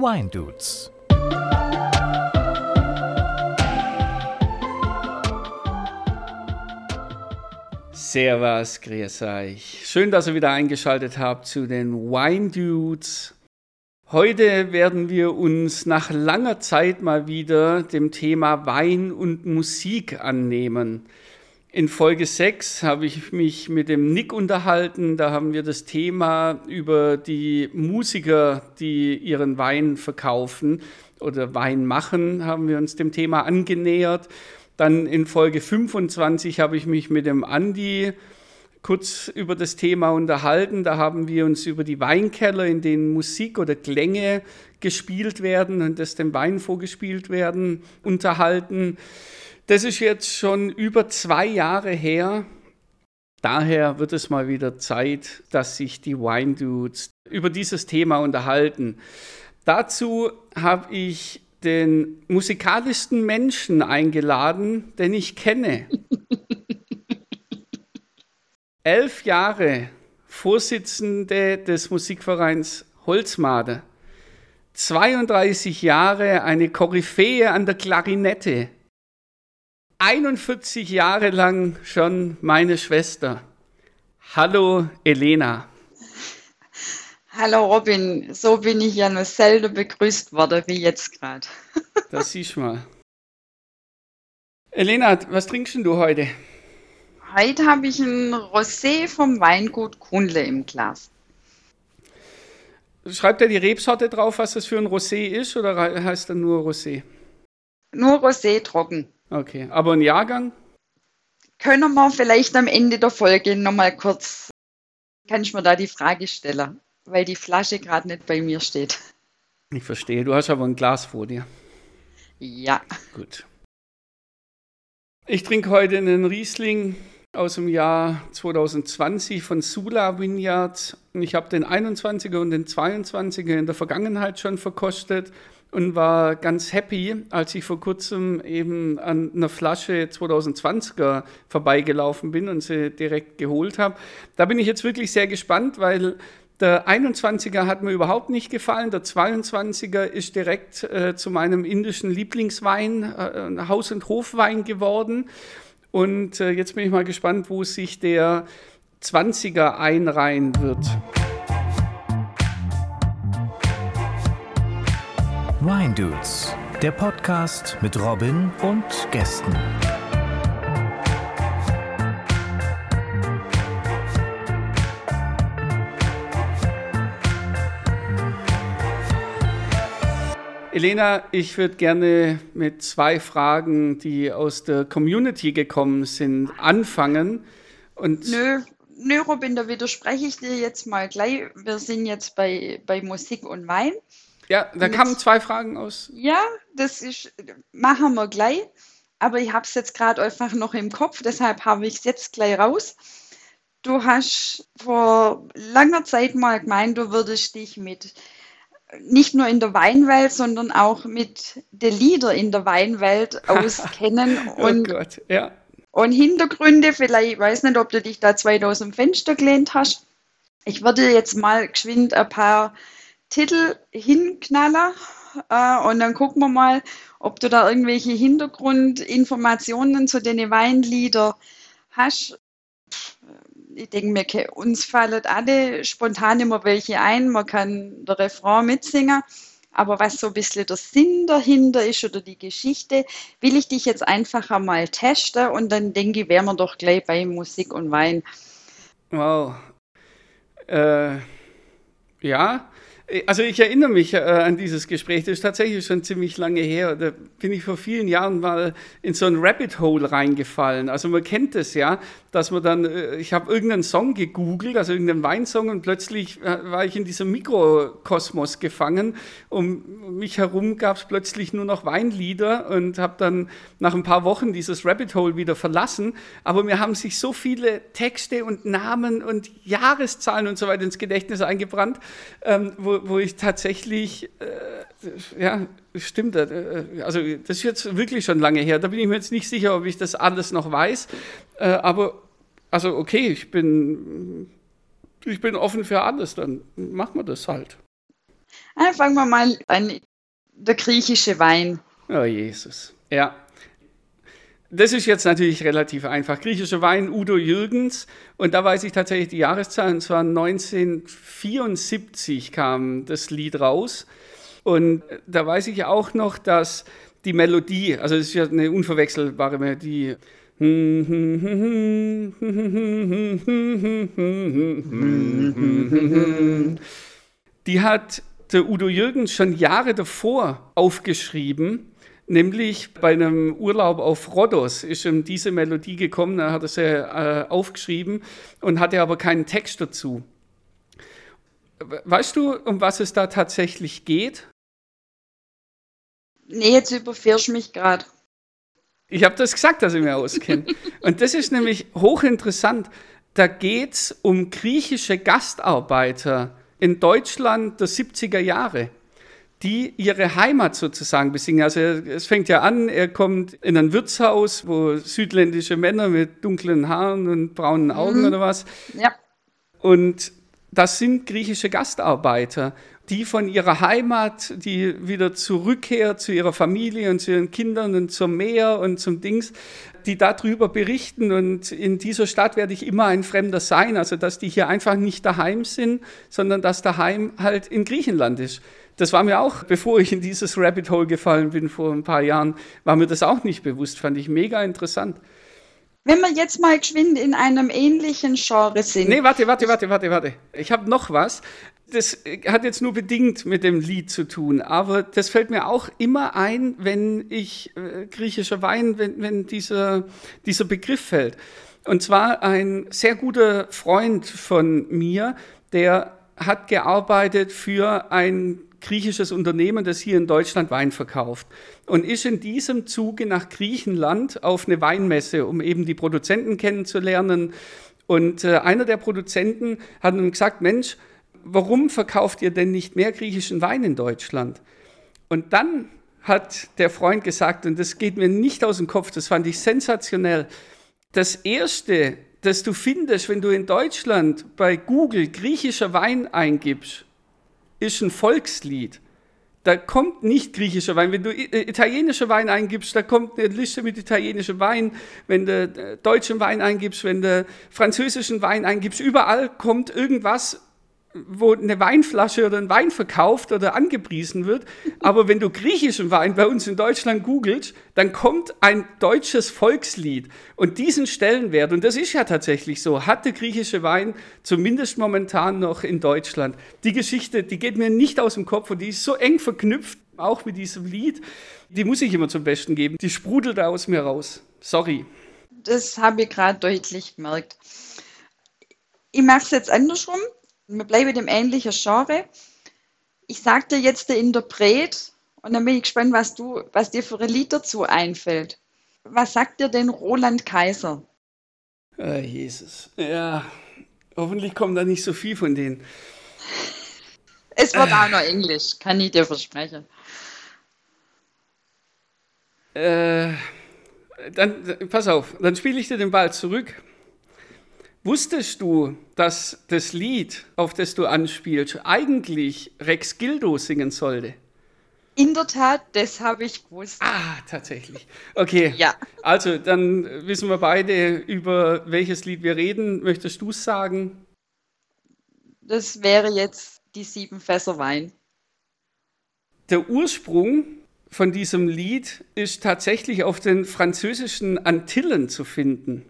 Wine Dudes. Servus, grüß euch. Schön, dass ihr wieder eingeschaltet habt zu den Wine Dudes. Heute werden wir uns nach langer Zeit mal wieder dem Thema Wein und Musik annehmen. In Folge 6 habe ich mich mit dem Nick unterhalten. Da haben wir das Thema über die Musiker, die ihren Wein verkaufen oder Wein machen, haben wir uns dem Thema angenähert. Dann in Folge 25 habe ich mich mit dem Andi kurz über das Thema unterhalten. Da haben wir uns über die Weinkeller, in denen Musik oder Klänge gespielt werden und das dem Wein vorgespielt werden, unterhalten. Das ist jetzt schon über zwei Jahre her. Daher wird es mal wieder Zeit, dass sich die Wine Dudes über dieses Thema unterhalten. Dazu habe ich den musikalischsten Menschen eingeladen, den ich kenne. Elf Jahre Vorsitzende des Musikvereins Holzmade. 32 Jahre eine Koryphäe an der Klarinette. 41 Jahre lang schon meine Schwester. Hallo Elena. Hallo Robin, so bin ich ja nur selten begrüßt worden wie jetzt gerade. das siehst du mal. Elena, was trinkst du heute? Heute habe ich ein Rosé vom Weingut Kunle im Glas. Schreibt er die Rebsorte drauf, was das für ein Rosé ist, oder heißt er nur Rosé? Nur Rosé trocken. Okay, aber ein Jahrgang? Können wir vielleicht am Ende der Folge nochmal kurz, kann ich mir da die Frage stellen, weil die Flasche gerade nicht bei mir steht. Ich verstehe, du hast aber ein Glas vor dir. Ja. Gut. Ich trinke heute einen Riesling aus dem Jahr 2020 von Sula Vineyards. Ich habe den 21er und den 22er in der Vergangenheit schon verkostet und war ganz happy, als ich vor kurzem eben an einer Flasche 2020er vorbeigelaufen bin und sie direkt geholt habe. Da bin ich jetzt wirklich sehr gespannt, weil der 21er hat mir überhaupt nicht gefallen. Der 22er ist direkt äh, zu meinem indischen Lieblingswein, äh, Haus- und Hofwein geworden. Und äh, jetzt bin ich mal gespannt, wo sich der 20er einreihen wird. Wine Dudes, der Podcast mit Robin und Gästen. Elena, ich würde gerne mit zwei Fragen, die aus der Community gekommen sind, anfangen. Und nö, nö, Robin, da widerspreche ich dir jetzt mal gleich. Wir sind jetzt bei, bei Musik und Wein. Ja, da und kamen zwei Fragen aus. Ja, das ist, machen wir gleich. Aber ich habe es jetzt gerade einfach noch im Kopf, deshalb habe ich es jetzt gleich raus. Du hast vor langer Zeit mal gemeint, du würdest dich mit nicht nur in der Weinwelt, sondern auch mit den Lieder in der Weinwelt auskennen. Oh und, Gott, ja. Und Hintergründe, vielleicht, ich weiß nicht, ob du dich da 2000 Fenster gelehnt hast. Ich würde jetzt mal geschwind ein paar Titel hinknaller äh, und dann gucken wir mal, ob du da irgendwelche Hintergrundinformationen zu den Weinlieder hast. Ich denke mir, uns fallen alle spontan immer welche ein. Man kann der Refrain mitsingen. Aber was so ein bisschen der Sinn dahinter ist oder die Geschichte, will ich dich jetzt einfach einmal testen und dann denke ich, wären wir doch gleich bei Musik und Wein. Wow. Äh, ja, also ich erinnere mich äh, an dieses Gespräch, das ist tatsächlich schon ziemlich lange her. Da bin ich vor vielen Jahren mal in so ein Rabbit Hole reingefallen. Also man kennt es ja, dass man dann, äh, ich habe irgendeinen Song gegoogelt, also irgendeinen Weinsong und plötzlich äh, war ich in diesem Mikrokosmos gefangen. Um mich herum gab es plötzlich nur noch Weinlieder und habe dann nach ein paar Wochen dieses Rabbit Hole wieder verlassen. Aber mir haben sich so viele Texte und Namen und Jahreszahlen und so weiter ins Gedächtnis eingebrannt, ähm, wo, wo, ich tatsächlich, äh, ja, stimmt, äh, also das ist jetzt wirklich schon lange her, da bin ich mir jetzt nicht sicher, ob ich das alles noch weiß, äh, aber also okay, ich bin, ich bin offen für alles, dann machen wir das halt. Ah, fangen wir mal an. Der griechische Wein. Oh Jesus. Ja. Das ist jetzt natürlich relativ einfach. Griechischer Wein, Udo Jürgens. Und da weiß ich tatsächlich die Jahreszahl. Und zwar 1974 kam das Lied raus. Und da weiß ich auch noch, dass die Melodie, also es ist ja eine unverwechselbare Melodie. Die hat der Udo Jürgens schon Jahre davor aufgeschrieben, nämlich bei einem Urlaub auf Rhodos ist ihm diese Melodie gekommen, da hat er sie äh, aufgeschrieben und hatte aber keinen Text dazu. Weißt du, um was es da tatsächlich geht? Nee, jetzt überfährst du mich gerade. Ich habe das gesagt, dass ich mich auskenne. Und das ist nämlich hochinteressant. Da geht es um griechische Gastarbeiter in Deutschland der 70er Jahre, die ihre Heimat sozusagen besingen. Also es fängt ja an, er kommt in ein Wirtshaus, wo südländische Männer mit dunklen Haaren und braunen Augen mhm. oder was. Ja. Und das sind griechische Gastarbeiter die von ihrer Heimat, die wieder zurückkehrt zu ihrer Familie und zu ihren Kindern und zum Meer und zum Dings, die darüber berichten. Und in dieser Stadt werde ich immer ein Fremder sein. Also, dass die hier einfach nicht daheim sind, sondern dass daheim halt in Griechenland ist. Das war mir auch, bevor ich in dieses Rabbit Hole gefallen bin vor ein paar Jahren, war mir das auch nicht bewusst. Fand ich mega interessant. Wenn wir jetzt mal geschwind in einem ähnlichen Genre sind. Nee, warte, warte, warte, warte, warte. Ich habe noch was das hat jetzt nur bedingt mit dem Lied zu tun, aber das fällt mir auch immer ein, wenn ich äh, griechischer Wein, wenn, wenn dieser, dieser Begriff fällt. Und zwar ein sehr guter Freund von mir, der hat gearbeitet für ein griechisches Unternehmen, das hier in Deutschland Wein verkauft und ist in diesem Zuge nach Griechenland auf eine Weinmesse, um eben die Produzenten kennenzulernen. Und äh, einer der Produzenten hat ihm gesagt, Mensch, warum verkauft ihr denn nicht mehr griechischen Wein in Deutschland? Und dann hat der Freund gesagt, und das geht mir nicht aus dem Kopf, das fand ich sensationell, das Erste, das du findest, wenn du in Deutschland bei Google griechischer Wein eingibst, ist ein Volkslied. Da kommt nicht griechischer Wein. Wenn du italienischer Wein eingibst, da kommt eine Liste mit italienischem Wein. Wenn du äh, deutschen Wein eingibst, wenn du französischen Wein eingibst, überall kommt irgendwas wo eine Weinflasche oder ein Wein verkauft oder angepriesen wird. Aber wenn du griechischen Wein bei uns in Deutschland googelst, dann kommt ein deutsches Volkslied. Und diesen Stellenwert, und das ist ja tatsächlich so, hat der griechische Wein zumindest momentan noch in Deutschland. Die Geschichte, die geht mir nicht aus dem Kopf und die ist so eng verknüpft, auch mit diesem Lied. Die muss ich immer zum Besten geben. Die sprudelt aus mir raus. Sorry. Das habe ich gerade deutlich gemerkt. Ich mache es jetzt andersrum wir bleiben dem ähnlichen Genre. Ich sage dir jetzt der Interpret und dann bin ich gespannt, was, du, was dir für ein Lied dazu einfällt. Was sagt dir denn Roland Kaiser? Oh, Jesus. Ja, hoffentlich kommt da nicht so viel von denen. Es wird äh. auch noch Englisch, kann ich dir versprechen. Äh, dann, pass auf, dann spiele ich dir den Ball zurück. Wusstest du, dass das Lied, auf das du anspielst, eigentlich Rex Gildo singen sollte? In der Tat, das habe ich gewusst. Ah, tatsächlich. Okay. Ja. Also, dann wissen wir beide, über welches Lied wir reden. Möchtest du es sagen? Das wäre jetzt die sieben Fässer Wein. Der Ursprung von diesem Lied ist tatsächlich auf den französischen Antillen zu finden.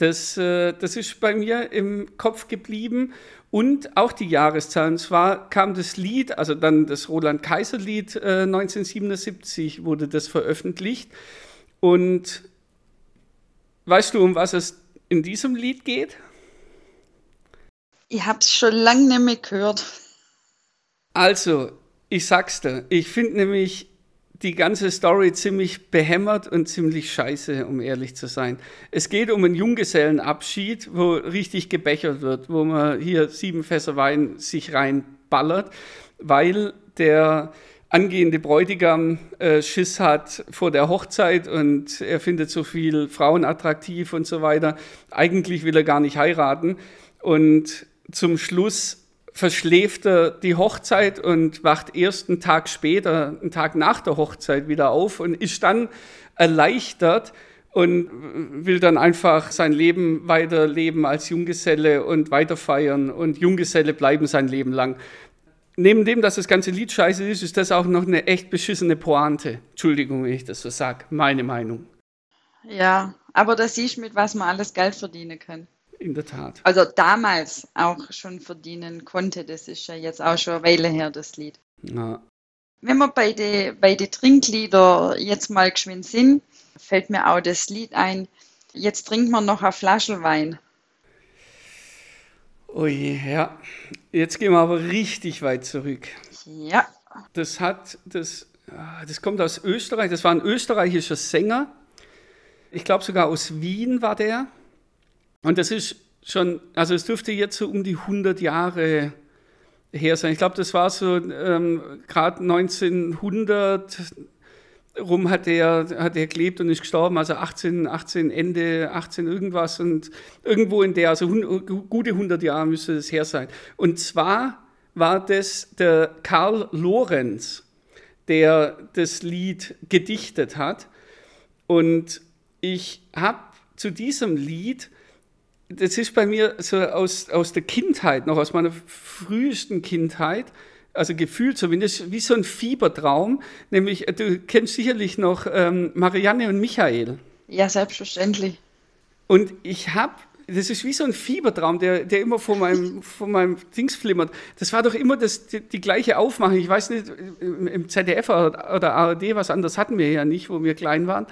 Das, äh, das ist bei mir im Kopf geblieben und auch die Jahreszahl. Und zwar kam das Lied, also dann das Roland-Kaiser-Lied äh, 1977 wurde das veröffentlicht. Und weißt du, um was es in diesem Lied geht? Ich habe es schon lange nicht mehr gehört. Also, ich sag's dir, ich finde nämlich die ganze Story ziemlich behämmert und ziemlich scheiße, um ehrlich zu sein. Es geht um einen Junggesellenabschied, wo richtig gebechert wird, wo man hier sieben Fässer Wein sich reinballert, weil der angehende Bräutigam äh, Schiss hat vor der Hochzeit und er findet so viel Frauen attraktiv und so weiter. Eigentlich will er gar nicht heiraten und zum Schluss verschläft er die Hochzeit und wacht erst einen Tag später, einen Tag nach der Hochzeit wieder auf und ist dann erleichtert und will dann einfach sein Leben weiterleben als Junggeselle und weiter feiern und Junggeselle bleiben sein Leben lang. Neben dem, dass das ganze Lied scheiße ist, ist das auch noch eine echt beschissene Pointe. Entschuldigung, wenn ich das so sage. Meine Meinung. Ja, aber das siehst mit was man alles Geld verdienen kann. In der Tat. Also damals auch schon verdienen konnte. Das ist ja jetzt auch schon eine Weile her, das Lied. Ja. Wenn wir bei den bei die Trinklieder jetzt mal geschwind sind, fällt mir auch das Lied ein. Jetzt trinken wir noch eine Flasche Wein. Ui, ja. Jetzt gehen wir aber richtig weit zurück. Ja, Das hat, das, ah, das kommt aus Österreich. Das war ein österreichischer Sänger. Ich glaube sogar aus Wien war der. Und das ist schon, also es dürfte jetzt so um die 100 Jahre her sein. Ich glaube, das war so ähm, gerade 1900 rum hat er, hat er gelebt und ist gestorben, also 18, 18, Ende 18 irgendwas und irgendwo in der, also gute 100 Jahre müsste das her sein. Und zwar war das der Karl Lorenz, der das Lied gedichtet hat. Und ich habe zu diesem Lied, das ist bei mir so aus, aus der Kindheit, noch aus meiner frühesten Kindheit, also gefühlt zumindest, wie so ein Fiebertraum. Nämlich, du kennst sicherlich noch ähm, Marianne und Michael. ja, selbstverständlich. Und ich habe, das ist wie so ein Fiebertraum, der, der immer vor meinem, vor meinem Dings flimmert. Das war doch immer das, die, die gleiche Aufmachung. Ich weiß nicht, im, ZDF oder ARD, was anderes hatten wir ja nicht, wo wir klein waren.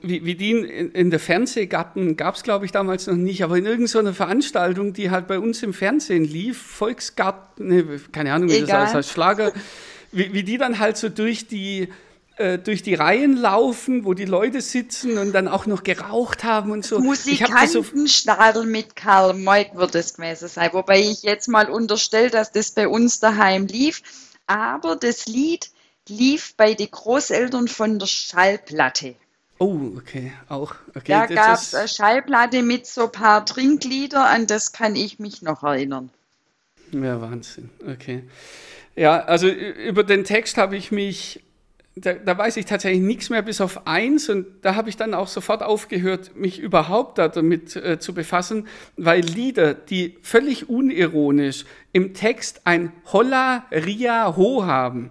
Wie, wie die in, in der Fernsehgarten gab es, glaube ich, damals noch nicht, aber in irgendeiner Veranstaltung, die halt bei uns im Fernsehen lief, Volksgarten, ne, keine Ahnung, wie Egal. das heißt, Schlager, wie, wie die dann halt so durch die, äh, durch die Reihen laufen, wo die Leute sitzen und dann auch noch geraucht haben und so. Das so Musikantenstadel mit Karl Moik wird es gewesen sein. Wobei ich jetzt mal unterstelle, dass das bei uns daheim lief. Aber das Lied lief bei den Großeltern von der Schallplatte. Oh, okay, auch. Okay, Da gab es eine Schallplatte mit so ein paar Trinklieder, an das kann ich mich noch erinnern. Ja, Wahnsinn. Okay. Ja, also über den Text habe ich mich, da, da weiß ich tatsächlich nichts mehr bis auf eins und da habe ich dann auch sofort aufgehört, mich überhaupt da damit äh, zu befassen, weil Lieder, die völlig unironisch im Text ein Holla, Ria, Ho haben,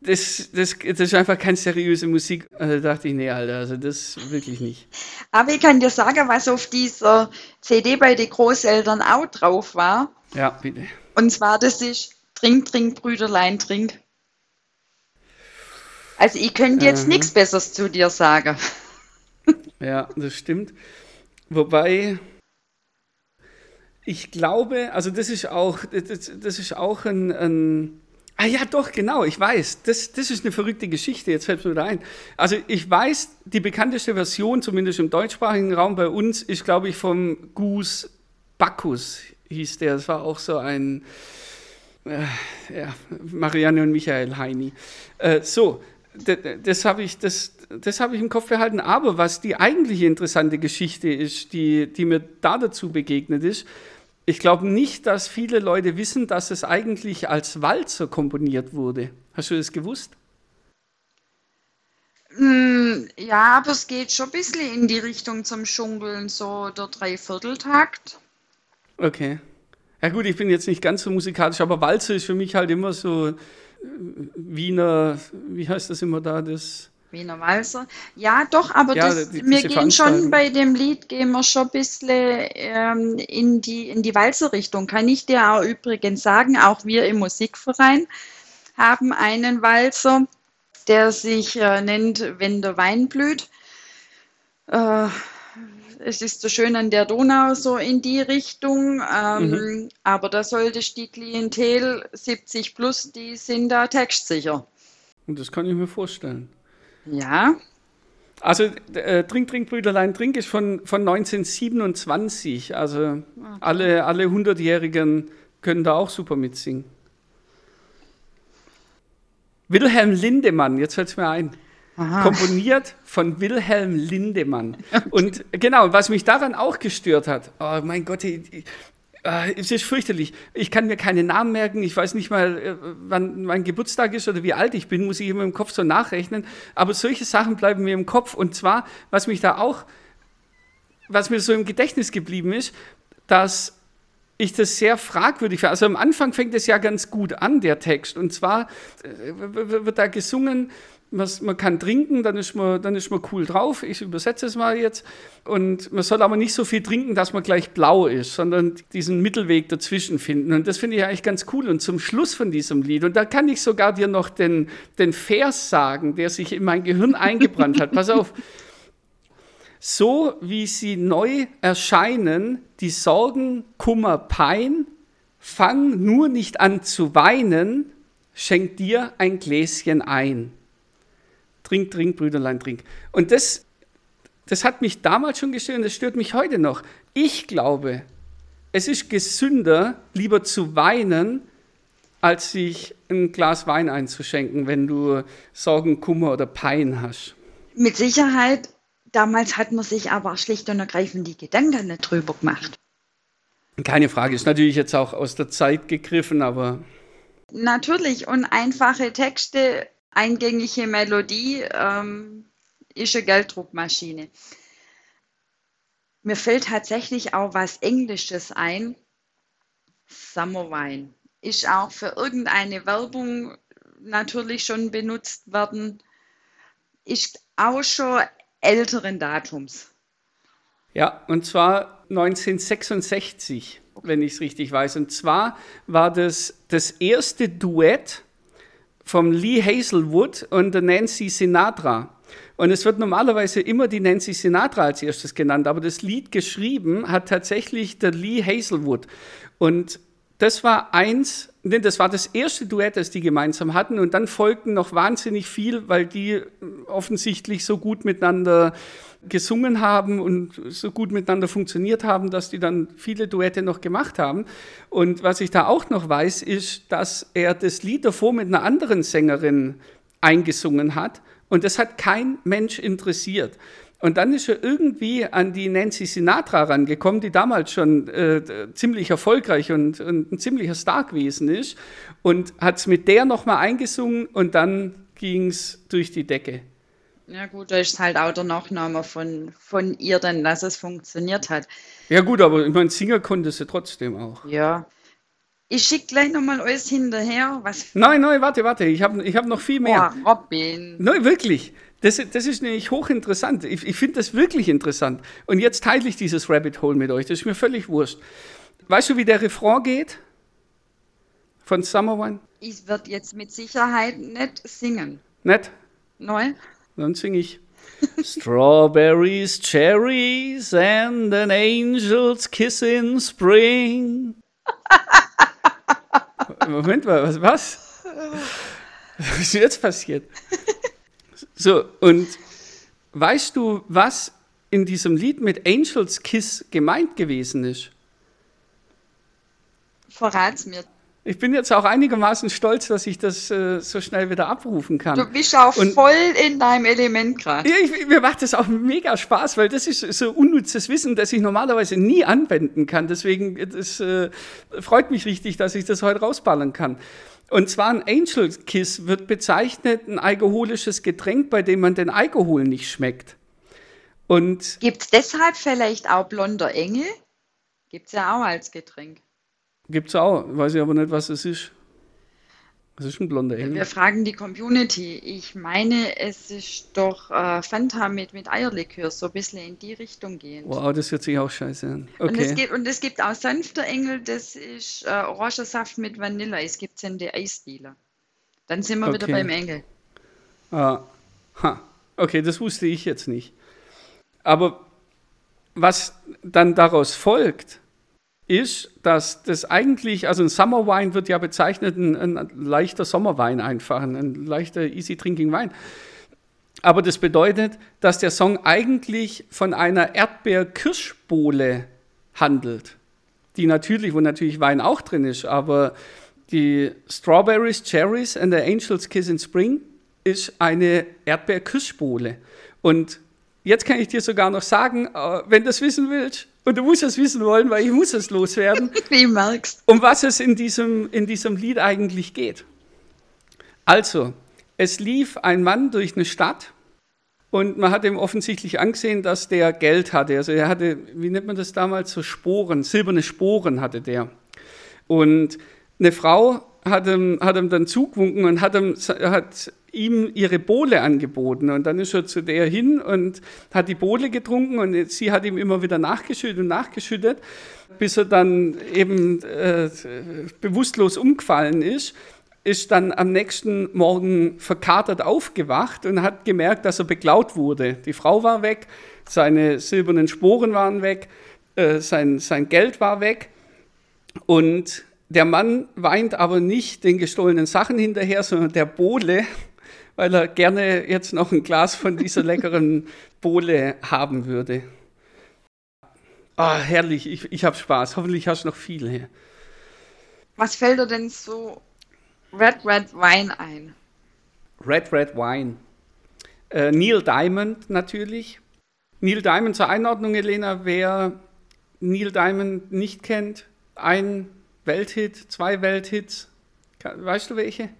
das, das, das ist einfach keine seriöse Musik. Also da dachte ich, nee, Alter, also das wirklich nicht. Aber ich kann dir sagen, was auf dieser CD bei den Großeltern auch drauf war. Ja, bitte. Und zwar, das ist Trink, Trink, Brüderlein, Trink. Also ich könnte jetzt Mhm. nichts Besseres zu dir sagen. Ja, das stimmt. Wobei ich glaube, also das ist auch, das, das ist auch ein, ein Ah ja, doch, genau, ich weiß. Das, das ist eine verrückte Geschichte, jetzt fällt mir wieder ein. Also ich weiß, die bekannteste Version, zumindest im deutschsprachigen Raum bei uns, ist, glaube ich, vom Gus Bacchus, hieß der. Das war auch so ein, äh, ja, Marianne und Michael Heini. Äh, so, das habe ich, das, das habe ich im Kopf behalten. Aber was die eigentliche interessante Geschichte ist, die, die mir da dazu begegnet ist, ich glaube nicht, dass viele Leute wissen, dass es eigentlich als Walzer komponiert wurde. Hast du das gewusst? Hm, ja, aber es geht schon ein bisschen in die Richtung zum Schunkeln, so der Dreivierteltakt. Okay. Ja gut, ich bin jetzt nicht ganz so musikalisch, aber Walzer ist für mich halt immer so äh, Wiener, wie heißt das immer da, das... Wiener Walzer. Ja, doch, aber Ja, das, die- wir gehen schon bei dem Lied, gehen wir schon ein bisschen ähm, in die, in die Walzer-Richtung. Kann ich dir auch übrigens sagen, auch wir im Musikverein haben einen Walzer, der sich äh, nennt Wenn der Wein blüht. Äh, es ist so schön an der Donau, so in die Richtung. Ähm, Aber da solltest die Klientel 70 plus, die sind da textsicher. Und das kann ich mir vorstellen. Ja. Also äh, Trink, Trink, Brüderlein, Trink ist von, von 1927. Also alle, alle 100-Jährigen können da auch super mitsingen. Wilhelm Lindemann, jetzt fällt es mir ein. Aha. Komponiert von Wilhelm Lindemann. Und genau, was mich daran auch gestört hat, oh mein Gott, ich, es ist fürchterlich. Ich kann mir keine Namen merken. Ich weiß nicht mal, äh, wann mein Geburtstag ist oder wie alt ich bin, muss ich immer im Kopf so nachrechnen. Aber solche Sachen bleiben mir im Kopf. Und zwar, was mich da auch, was mir so im Gedächtnis geblieben ist, dass ich das sehr fragwürdig finde. Also am Anfang fängt es ja ganz gut an, der Text. Und zwar äh, wird da gesungen, man kann trinken, dann ist, man, dann ist man cool drauf. Ich übersetze es mal jetzt. Und man soll aber nicht so viel trinken, dass man gleich blau ist, sondern diesen Mittelweg dazwischen finden. Und das finde ich eigentlich ganz cool. Und zum Schluss von diesem Lied, und da kann ich sogar dir noch den, den Vers sagen, der sich in mein Gehirn eingebrannt hat. Pass auf. So wie sie neu erscheinen, die Sorgen, Kummer, Pein, fang nur nicht an zu weinen, schenk dir ein Gläschen ein. Trink, trink, Brüderlein, trink. Und das, das hat mich damals schon gestört und das stört mich heute noch. Ich glaube, es ist gesünder, lieber zu weinen, als sich ein Glas Wein einzuschenken, wenn du Sorgen, Kummer oder Pein hast. Mit Sicherheit, damals hat man sich aber schlicht und ergreifend die Gedanken nicht drüber gemacht. Keine Frage, ist natürlich jetzt auch aus der Zeit gegriffen, aber. Natürlich, und einfache Texte eingängige Melodie ähm, ist eine Gelddruckmaschine. Mir fällt tatsächlich auch was Englisches ein. Summer Wine ist auch für irgendeine Werbung natürlich schon benutzt worden, ist auch schon älteren Datums. Ja, und zwar 1966, wenn ich es richtig weiß. Und zwar war das das erste Duett vom Lee Hazelwood und der Nancy Sinatra. Und es wird normalerweise immer die Nancy Sinatra als erstes genannt, aber das Lied geschrieben hat tatsächlich der Lee Hazelwood. Und das war eins, das war das erste Duett, das die gemeinsam hatten. Und dann folgten noch wahnsinnig viel, weil die offensichtlich so gut miteinander gesungen haben und so gut miteinander funktioniert haben, dass die dann viele Duette noch gemacht haben. Und was ich da auch noch weiß, ist, dass er das Lied davor mit einer anderen Sängerin eingesungen hat. Und das hat kein Mensch interessiert. Und dann ist er irgendwie an die Nancy Sinatra rangekommen, die damals schon äh, ziemlich erfolgreich und, und, ein ziemlicher Star gewesen ist. Und hat es mit der nochmal eingesungen und dann ging es durch die Decke. Ja gut, da ist halt auch der Nachname von, von ihr dann, dass es funktioniert hat. Ja gut, aber ich meine, Singer konnte sie trotzdem auch. Ja. Ich schicke gleich nochmal alles hinterher. Was nein, nein, warte, warte, ich habe ich hab noch viel mehr. Oh, Robin. Nein, wirklich. Das, das ist nämlich hochinteressant. Ich, ich finde das wirklich interessant. Und jetzt teile ich dieses Rabbit Hole mit euch. Das ist mir völlig wurscht. Weißt du, wie der Refrain geht? Von Summer Wine? Ich werde jetzt mit Sicherheit nicht singen. Nicht? Nein. Dann singe ich. Strawberries, cherries and an angel's kiss in spring. Moment mal, was? Was, was ist jetzt passiert? So, und weißt du, was in diesem Lied mit Angel's Kiss gemeint gewesen ist? Verrat's mir. Ich bin jetzt auch einigermaßen stolz, dass ich das äh, so schnell wieder abrufen kann. Du bist auch und, voll in deinem Element gerade. Mir macht das auch mega Spaß, weil das ist so unnützes Wissen, das ich normalerweise nie anwenden kann. Deswegen das, äh, freut mich richtig, dass ich das heute rausballern kann. Und zwar ein Angel Kiss wird bezeichnet, ein alkoholisches Getränk, bei dem man den Alkohol nicht schmeckt. Gibt es deshalb vielleicht auch blonder Engel? Gibt es ja auch als Getränk. Gibt es auch, weiß ich aber nicht, was es ist. Was ist ein blonder Engel? Wir fragen die Community. Ich meine, es ist doch äh, Fanta mit, mit Eierlikör, so ein bisschen in die Richtung gehen. Wow, das hört sich auch scheiße an. Okay. Und, es gibt, und es gibt auch sanfter Engel, das ist äh, Orangensaft mit Vanille. Es gibt es in der Eisdealer. Dann sind wir okay. wieder beim Engel. Ah, ha. Okay, das wusste ich jetzt nicht. Aber was dann daraus folgt, ist, dass das eigentlich, also ein Summer Wine wird ja bezeichnet, ein, ein leichter Sommerwein einfach, ein leichter Easy Drinking Wein. Aber das bedeutet, dass der Song eigentlich von einer Erdbeer-Kirschbowle handelt, die natürlich, wo natürlich Wein auch drin ist, aber die Strawberries, Cherries and the Angel's Kiss in Spring ist eine Erdbeer-Kirschbowle. Und Jetzt kann ich dir sogar noch sagen, äh, wenn du es wissen willst, und du musst es wissen wollen, weil ich muss es loswerden, Wie merkst. um was es in diesem, in diesem Lied eigentlich geht. Also, es lief ein Mann durch eine Stadt und man hat ihm offensichtlich angesehen, dass der Geld hatte. Also er hatte, wie nennt man das damals, so Sporen, silberne Sporen hatte der. Und eine Frau hat ihm, hat ihm dann zugewunken und hat ihm, hat ihm ihre Bohle angeboten. Und dann ist er zu der hin und hat die Bohle getrunken und sie hat ihm immer wieder nachgeschüttet und nachgeschüttet, bis er dann eben äh, bewusstlos umgefallen ist ist dann am nächsten Morgen verkatert aufgewacht und hat gemerkt, dass er beklaut wurde. Die Frau war weg, seine silbernen Sporen waren weg, äh, sein, sein Geld war weg und der Mann weint aber nicht den gestohlenen Sachen hinterher, sondern der Bohle, weil er gerne jetzt noch ein Glas von dieser leckeren Bohle haben würde. Ah, herrlich, ich, ich habe Spaß. Hoffentlich hast du noch viel hier. Was fällt dir denn so Red Red Wine ein? Red Red Wine. Äh, Neil Diamond natürlich. Neil Diamond zur Einordnung, Elena, wer Neil Diamond nicht kennt, ein Welthit, zwei Welthits. Weißt du welche?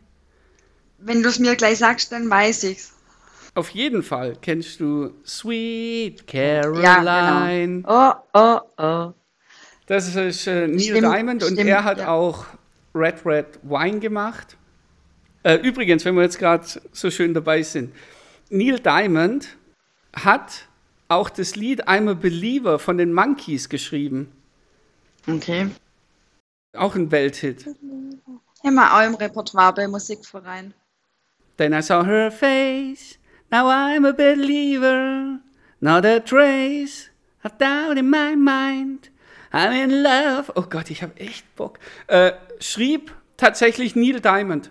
Wenn du es mir gleich sagst, dann weiß ich's. Auf jeden Fall kennst du Sweet Ja, Caroline. genau. Oh, oh, oh. Das ist äh, Neil Stimmt, Diamond und stimmt, er hat ja. auch Red Red Wine gemacht. Äh, übrigens, wenn wir jetzt gerade so schön dabei sind, Neil Diamond hat auch das Lied I'm a Believer von den Monkeys geschrieben. Okay. Auch ein Welthit. Wir auch im Repertoire bei Musikverein. Then I saw her face, now I'm a believer, not a trace of doubt in my mind. I'm in love. Oh Gott, ich habe echt Bock. Äh, schrieb tatsächlich Neil Diamond.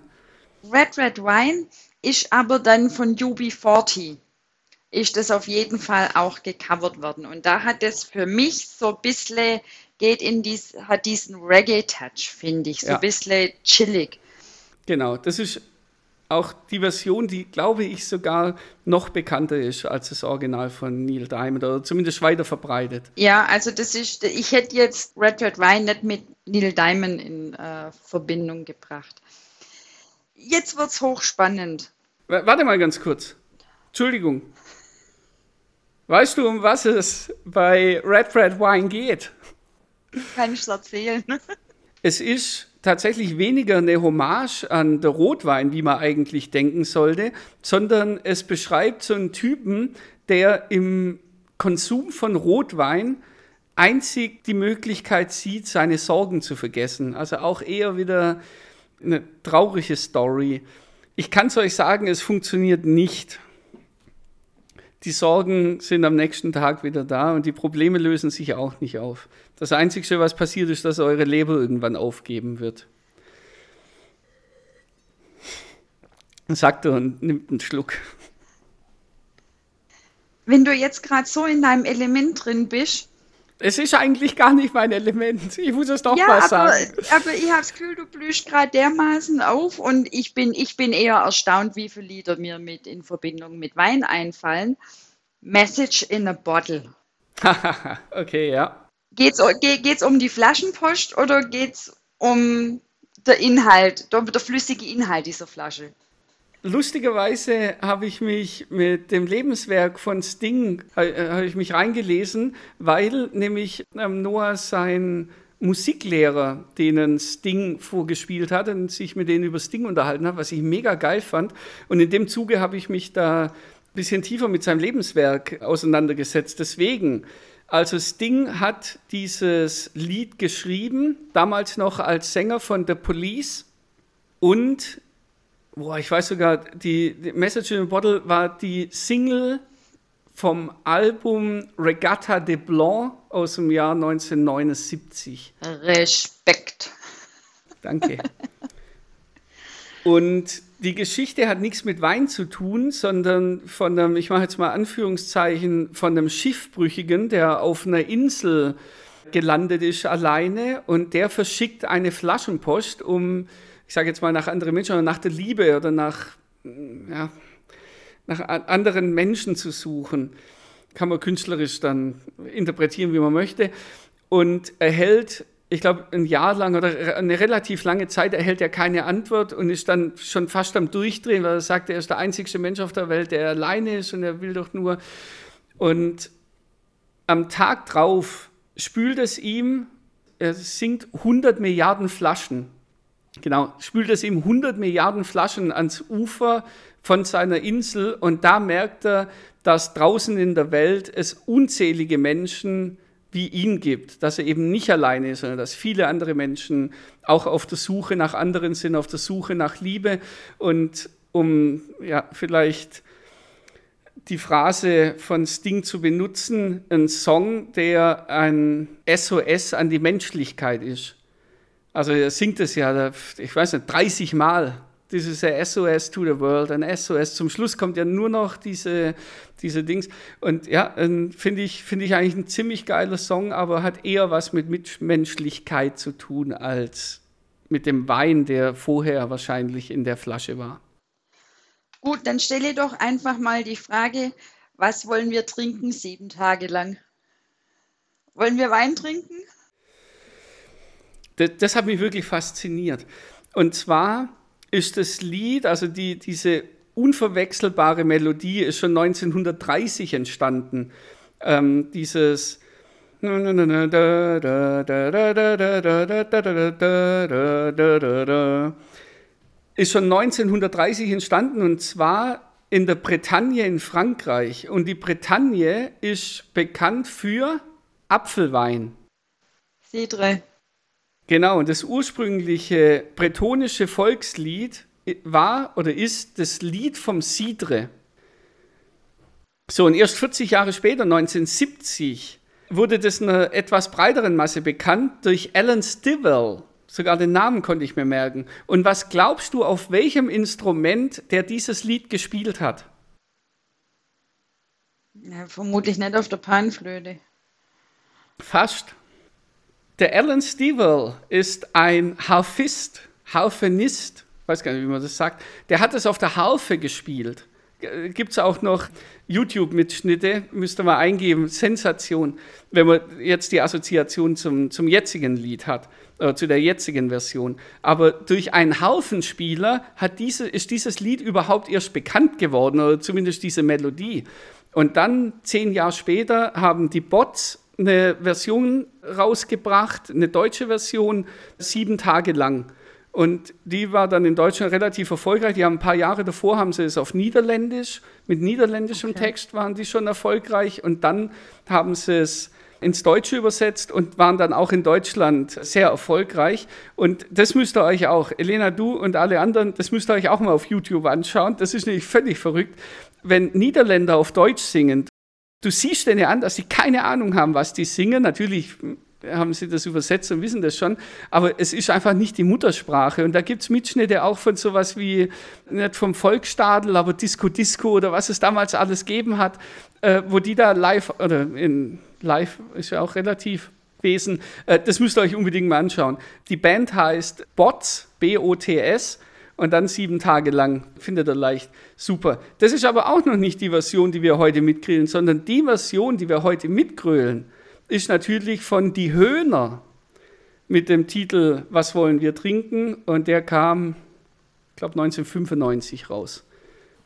Red Red Wine ist aber dann von UB40. Ist das auf jeden Fall auch gecovert worden. Und da hat es für mich so ein bisschen, geht in dies, hat diesen Reggae-Touch, finde ich. So Ja. ein bisschen chillig. Genau, das ist auch die Version, die, glaube ich, sogar noch bekannter ist als das Original von Neil Diamond oder zumindest weiter verbreitet. Ja, also das ist, ich hätte jetzt Red Red Wine nicht mit Neil Diamond in äh, Verbindung gebracht. Jetzt wird's hochspannend. W- Warte mal ganz kurz. Entschuldigung. Weißt du, um was es bei Red Red Wine geht? Kann ich erzählen? Es ist tatsächlich weniger eine Hommage an der Rotwein, wie man eigentlich denken sollte, sondern es beschreibt so einen Typen, der im Konsum von Rotwein einzig die Möglichkeit sieht, seine Sorgen zu vergessen. Also auch eher wieder eine traurige Story. Ich kann es euch sagen, es funktioniert nicht. Die Sorgen sind am nächsten Tag wieder da und die Probleme lösen sich auch nicht auf. Das Einzige, was passiert, ist, dass eure Leber irgendwann aufgeben wird. Sagt er und nimmt einen Schluck. Wenn du jetzt gerade so in deinem Element drin bist, Es ist eigentlich gar nicht mein Element. Ich muss es doch ja, mal aber, sagen. aber ich habe das Gefühl, du blühst gerade dermaßen auf und ich bin, ich bin eher erstaunt, wie viele Lieder mir mit in Verbindung mit Wein einfallen. Message in a Bottle. okay, ja. Geht's, ge- geht's um die Flaschenpost oder geht's um der Inhalt, der, der flüssige Inhalt dieser Flasche? Lustigerweise habe ich mich mit dem Lebenswerk von Sting äh, habe ich mich reingelesen, weil nämlich ähm, Noah sein Musiklehrer, denen Sting vorgespielt hat und sich mit denen über Sting unterhalten hat, was ich mega geil fand. Und in dem Zuge habe ich mich da ein bisschen tiefer mit seinem Lebenswerk auseinandergesetzt. Deswegen, also Sting hat dieses Lied geschrieben, damals noch als Sänger von The Police und Boah, ich weiß sogar, die, die Message in a Bottle war die Single vom Album Regatta de Blanc aus dem Jahr 1979. Respekt. Danke. Und die Geschichte hat nichts mit Wein zu tun, sondern von einem, ich mache jetzt mal Anführungszeichen, von einem Schiffbrüchigen, der auf einer Insel gelandet ist alleine und der verschickt eine Flaschenpost, um, ich sage jetzt mal nach anderen Menschen oder nach der Liebe oder nach, ja, nach anderen Menschen zu suchen. kann man künstlerisch dann interpretieren, wie man möchte. Und erhält, ich glaube, ein Jahr lang oder eine relativ lange Zeit erhält er keine Antwort und ist dann schon fast am Durchdrehen, weil er sagt, er ist der einzigste Mensch auf der Welt, der alleine ist und er will doch nur. Und am Tag drauf spült es ihm, er singt 100 Milliarden Flaschen. Genau, spült es ihm 100 Milliarden Flaschen ans Ufer von seiner Insel und da merkt er, dass draußen in der Welt es unzählige Menschen wie ihn gibt, dass er eben nicht alleine ist, sondern dass viele andere Menschen auch auf der Suche nach anderen sind, auf der Suche nach Liebe und um ja vielleicht die Phrase von Sting zu benutzen, ein Song, der ein SOS an die Menschlichkeit ist. Also er singt es ja, ich weiß nicht, 30 Mal. Dieses SOS to the world, ein SOS. Zum Schluss kommt ja nur noch diese, diese Dings. Und ja, finde ich, find ich eigentlich ein ziemlich geiler Song, aber hat eher was mit Mitmenschlichkeit zu tun als mit dem Wein, der vorher wahrscheinlich in der Flasche war. Gut, dann stelle doch einfach mal die Frage, was wollen wir trinken sieben Tage lang? Wollen wir Wein trinken? Das, das hat mich wirklich fasziniert. Und zwar ist das Lied, also die, diese unverwechselbare Melodie ist schon 1930 entstanden. Ähm, dieses ist schon 1930 entstanden und zwar in der Bretagne in Frankreich. Und die Bretagne ist bekannt für Apfelwein. Cidre. Genau, und das ursprüngliche bretonische Volkslied war oder ist das Lied vom Cidre. So, und erst 40 Jahre später, 1970, wurde das einer etwas breiteren Masse bekannt durch Alan Stivell. Sogar den Namen konnte ich mir merken. Und was glaubst du, auf welchem Instrument der dieses Lied gespielt hat? Ja, vermutlich nicht auf der Panflöte. Fast. Der Alan Stivell ist ein Harfist, Harfenist, weiß gar nicht, wie man das sagt. Der hat es auf der Harfe gespielt. Gibt es auch noch YouTube-Mitschnitte, müsste man eingeben, Sensation, wenn man jetzt die Assoziation zum, zum jetzigen Lied hat äh, zu der jetzigen Version. Aber durch einen Harfenspieler hat diese, ist dieses Lied überhaupt erst bekannt geworden, oder zumindest diese Melodie. Und dann, zehn Jahre später, haben die Bots eine Version rausgebracht, eine deutsche Version, sieben Tage lang. Und die war dann in Deutschland relativ erfolgreich. Die haben ein paar Jahre davor haben sie es auf Niederländisch, mit niederländischem okay. Text waren die schon erfolgreich. Und dann haben sie es ins Deutsche übersetzt und waren dann auch in Deutschland sehr erfolgreich. Und das müsst ihr euch auch, Elena, du und alle anderen, das müsst ihr euch auch mal auf YouTube anschauen. Das ist nämlich völlig verrückt. Wenn Niederländer auf Deutsch singen, du siehst denen an, dass sie keine Ahnung haben, was die singen. Natürlich haben sie das übersetzt und wissen das schon, aber es ist einfach nicht die Muttersprache. Und da gibt es Mitschnitte auch von sowas wie, nicht vom Volksstadel, aber Disco Disco oder was es damals alles gegeben hat, äh, wo die da live, oder in live ist ja auch relativ Wesen, äh, das müsst ihr euch unbedingt mal anschauen. Die Band heißt Bots, B-O-T-S, und dann sieben Tage lang. Findet ihr leicht. Super. Das ist aber auch noch nicht die Version, die wir heute mitgrölen, sondern die Version, die wir heute mitgrölen, ist natürlich von Die Höhner mit dem Titel Was wollen wir trinken? Und der kam, ich glaube, 1995 raus.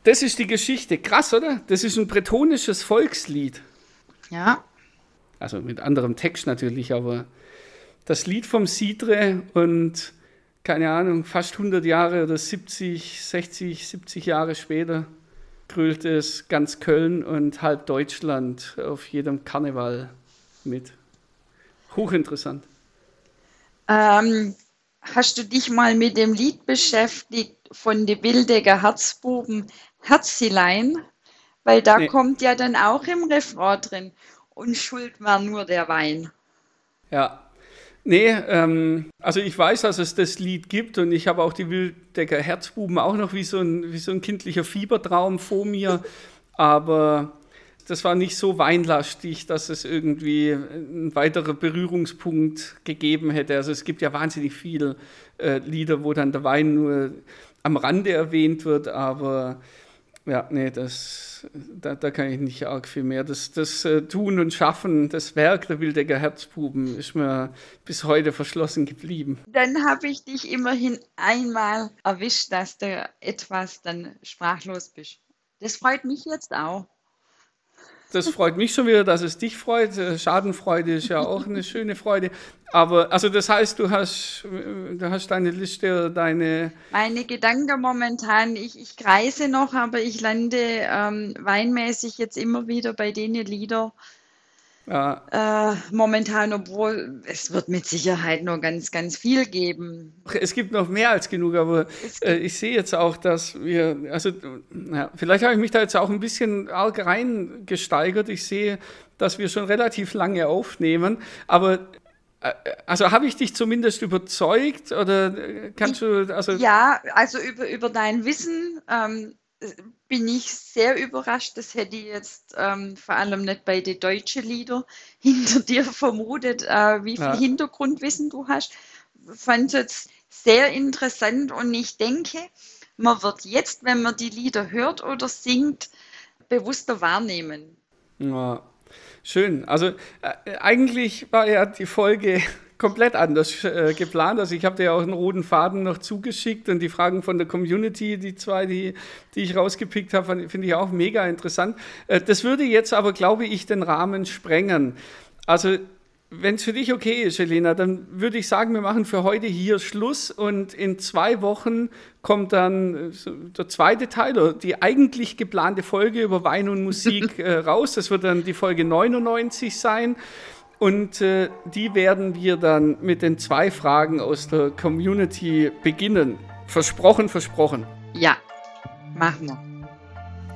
Das ist die Geschichte. Krass, oder? Das ist ein bretonisches Volkslied. Ja. Also mit anderem Text natürlich, aber das Lied vom Sidre und keine Ahnung, fast 100 Jahre oder 70, 60, 70 Jahre später grölt es ganz Köln und halb Deutschland auf jedem Karneval mit. Hochinteressant. Ähm, hast du dich mal mit dem Lied beschäftigt von die Wildecker Herzbuben Herzilein? Weil da nee. kommt ja dann auch im Refrain drin, und schuld war nur der Wein. Ja, Nee, ähm, also ich weiß, dass es das Lied gibt und ich habe auch die Wildecker Herzbuben auch noch wie so ein, wie so ein kindlicher Fiebertraum vor mir, aber das war nicht so weinlastig, dass es irgendwie ein weiterer Berührungspunkt gegeben hätte. Also es gibt ja wahnsinnig viele äh, Lieder, wo dann der Wein nur am Rande erwähnt wird, aber Ja, nee, das, da, da kann ich nicht arg viel mehr. Das, das äh, Tun und Schaffen, das Werk der Wildecker Herzbuben ist mir bis heute verschlossen geblieben. Dann habe ich dich immerhin einmal erwischt, dass du etwas dann sprachlos bist. Das freut mich jetzt auch. Das freut mich schon wieder, dass es dich freut. Äh, Schadenfreude ist ja auch eine schöne Freude. Aber also das heißt, du hast, du hast deine Liste, deine. Meine Gedanken momentan, ich, ich kreise noch, aber ich lande ähm, weinmäßig jetzt immer wieder bei den Lieder, ja. Äh, momentan, obwohl es wird mit Sicherheit noch ganz, ganz viel geben. Es gibt noch mehr als genug, aber äh, ich sehe jetzt auch, dass wir, also ja, vielleicht habe ich mich da jetzt auch ein bisschen arg reingesteigert. Ich sehe, dass wir schon relativ lange aufnehmen, aber äh, also habe ich dich zumindest überzeugt oder kannst du also ja also über, über dein Wissen ähm, bin ich sehr überrascht. Das hätte ich jetzt ähm, vor allem nicht bei den deutschen Liedern hinter dir vermutet, äh, wie viel ja. Hintergrundwissen du hast. Fand es jetzt sehr interessant und ich denke, man wird jetzt, wenn man die Lieder hört oder singt, bewusster wahrnehmen. Ja, schön. Also äh, eigentlich war ja die Folge komplett anders äh, geplant. Also ich habe dir ja auch einen roten Faden noch zugeschickt und die Fragen von der Community, die zwei, die, die ich rausgepickt habe, finde ich auch mega interessant. Äh, das würde jetzt aber, glaube ich, den Rahmen sprengen. Also wenn es für dich okay ist, Elena, dann würde ich sagen, wir machen für heute hier Schluss und in zwei Wochen kommt dann äh, der zweite Teil, oder die eigentlich geplante Folge über Wein und Musik äh, raus. Das wird dann die Folge 99 sein. Und äh, die werden wir dann mit den zwei Fragen aus der Community beginnen. Versprochen, versprochen. Ja, machen wir.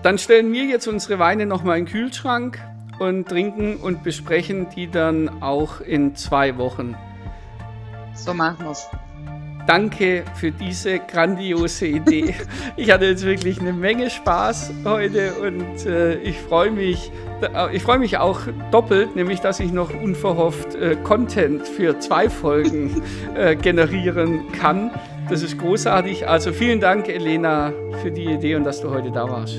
Dann stellen wir jetzt unsere Weine nochmal in den Kühlschrank und trinken und besprechen die dann auch in zwei Wochen. So machen wir es. Danke für diese grandiose Idee. Ich hatte jetzt wirklich eine Menge Spaß heute und äh, ich freue mich, äh, ich freue mich auch doppelt, nämlich dass ich noch unverhofft äh, Content für zwei Folgen äh, generieren kann. Das ist großartig. Also vielen Dank, Elena, für die Idee und dass du heute da warst.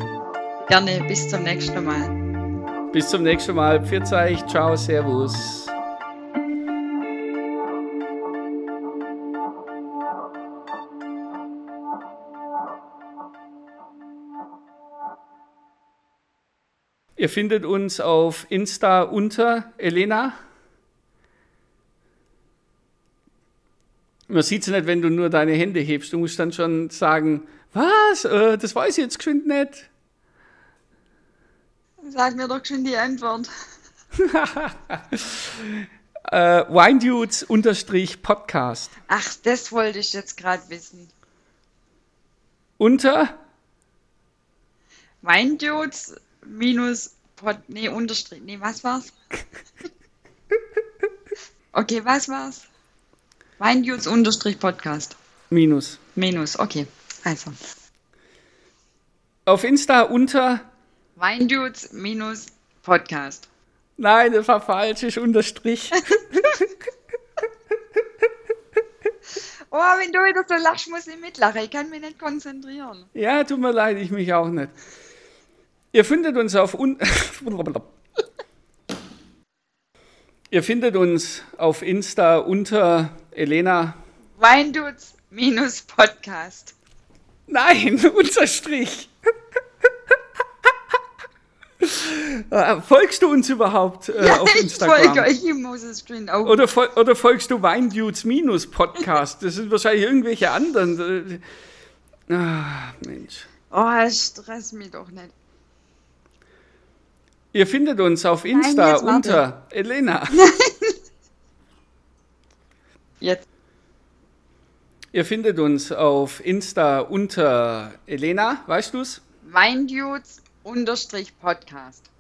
Gerne, bis zum nächsten Mal. Bis zum nächsten Mal. Pfiat euch, ciao, servus. Ihr findet uns auf Insta unter Elena. Man sieht es nicht, wenn du nur deine Hände hebst. Du musst dann schon sagen, was? Äh, das weiß ich jetzt geschwind nicht. Sag mir doch schon die Antwort. äh, Winedudes-Podcast. Ach, das wollte ich jetzt gerade wissen. Unter? Winedudes minus Pod, nee, Unterstrich, nee, was war's? okay, was war's? Weindudes Unterstrich Podcast. Minus. Minus, okay, also. Auf Insta unter Weindudes minus Podcast. Nein, das war falsch, ist Unterstrich. oh, wenn du wieder so lachst, muss ich mitlachen. Ich kann mich nicht konzentrieren. Ja, tut mir leid, ich mich auch nicht. Ihr findet uns auf un Ihr findet uns auf Insta unter Elena Weindudes minus Podcast. Nein, Unterstrich. Äh, folgst du uns überhaupt äh, ja, auf Instagram? Ich folge euch, ich muss es drin auch. Oder, oder folgst du Weindudes minus Podcast? Das sind wahrscheinlich irgendwelche anderen. Ah, Mensch. Oh, stress mich doch nicht. Ihr findet uns auf Insta Nein, unter Elena. jetzt. Ihr findet uns auf Insta unter Elena, weißt du's? Weindudes unterstrich Podcast.